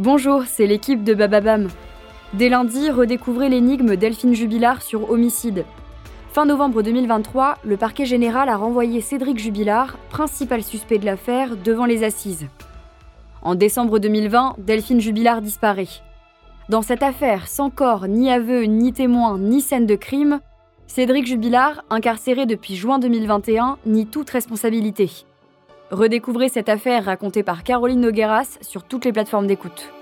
Bonjour, c'est l'équipe de Bababam. Dès lundi, redécouvrez l'énigme Delphine Jubilard sur homicide. Fin novembre 2023, le parquet général a renvoyé Cédric Jubilard, principal suspect de l'affaire, devant les assises. En décembre 2020, Delphine Jubilard disparaît. Dans cette affaire, sans corps, ni aveu, ni témoin, ni scène de crime, Cédric Jubilard, incarcéré depuis juin 2021, nie toute responsabilité. Redécouvrez cette affaire racontée par Caroline Nogueras sur toutes les plateformes d'écoute.